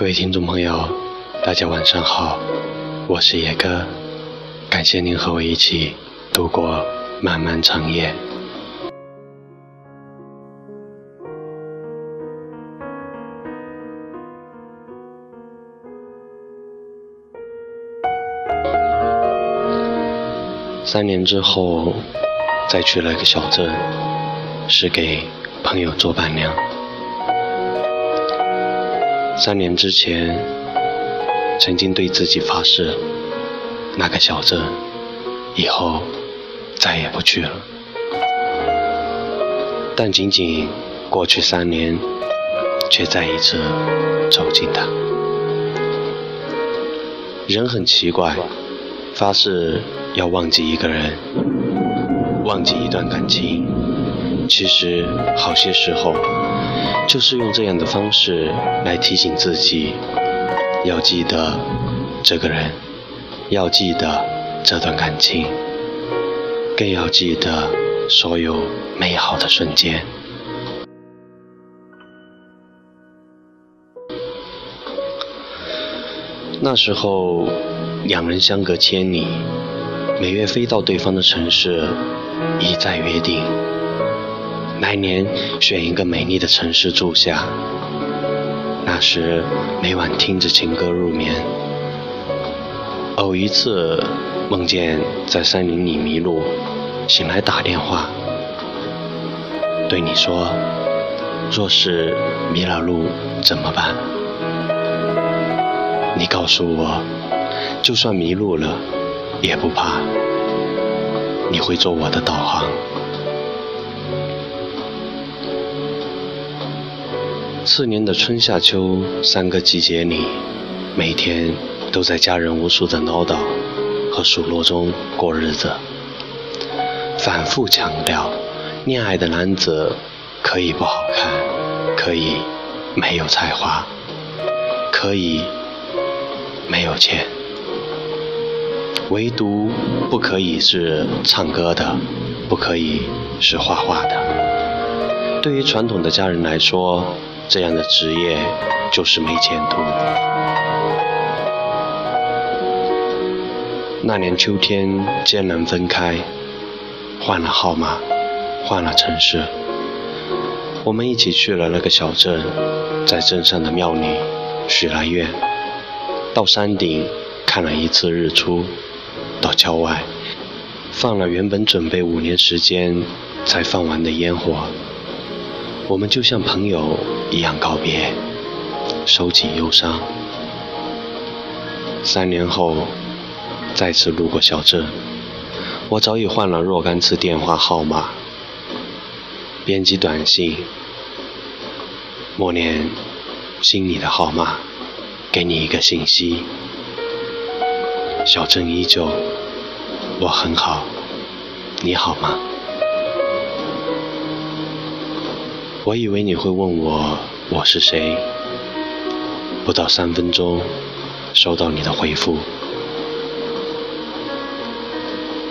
各位听众朋友，大家晚上好，我是野哥，感谢您和我一起度过漫漫长夜。三年之后，再去了一个小镇，是给朋友做伴娘。三年之前，曾经对自己发誓，那个小镇以后再也不去了。但仅仅过去三年，却再一次走进它。人很奇怪，发誓。要忘记一个人，忘记一段感情，其实好些时候就是用这样的方式来提醒自己，要记得这个人，要记得这段感情，更要记得所有美好的瞬间。那时候，两人相隔千里。每月飞到对方的城市，一再约定。来年选一个美丽的城市住下。那时每晚听着情歌入眠。偶一次梦见在山林里迷路，醒来打电话，对你说：若是迷了路怎么办？你告诉我，就算迷路了。也不怕，你会做我的导航。次年的春夏秋三个季节里，每天都在家人无数的唠叨和数落中过日子，反复强调，恋爱的男子可以不好看，可以没有才华，可以没有钱。唯独不可以是唱歌的，不可以是画画的。对于传统的家人来说，这样的职业就是没前途。那年秋天，艰难分开，换了号码，换了城市，我们一起去了那个小镇，在镇上的庙里许了愿，到山顶看了一次日出。到郊外，放了原本准备五年时间才放完的烟火，我们就像朋友一样告别，收起忧伤。三年后，再次路过小镇，我早已换了若干次电话号码，编辑短信，默念心里的号码，给你一个信息。小镇依旧，我很好，你好吗？我以为你会问我我是谁，不到三分钟，收到你的回复。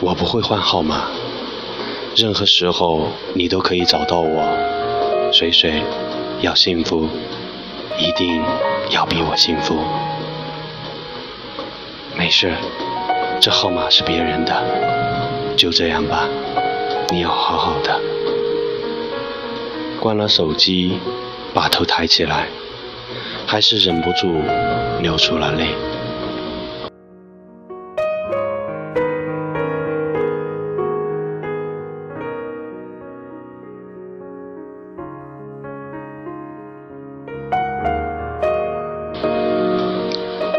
我不会换号码，任何时候你都可以找到我。水水，要幸福，一定要比我幸福。没事，这号码是别人的，就这样吧。你要好好的。关了手机，把头抬起来，还是忍不住流出了泪。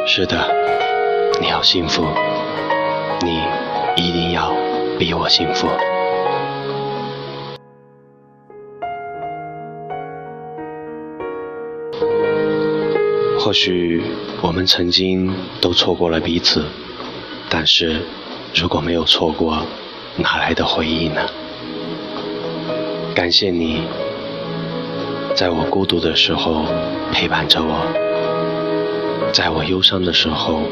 是的。你要幸福，你一定要比我幸福。或许我们曾经都错过了彼此，但是如果没有错过，哪来的回忆呢？感谢你，在我孤独的时候陪伴着我，在我忧伤的时候。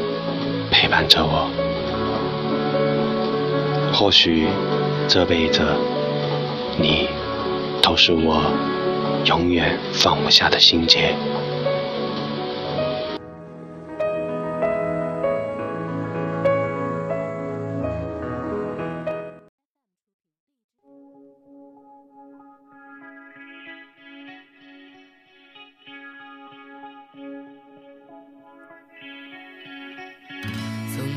陪伴着我，或许这辈子你都是我永远放不下的心结。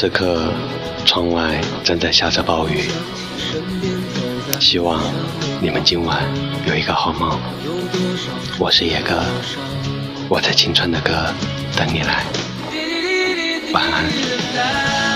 此刻窗外正在下着暴雨。希望你们今晚有一个好梦。我是野哥。我在青春的歌等你来。晚安。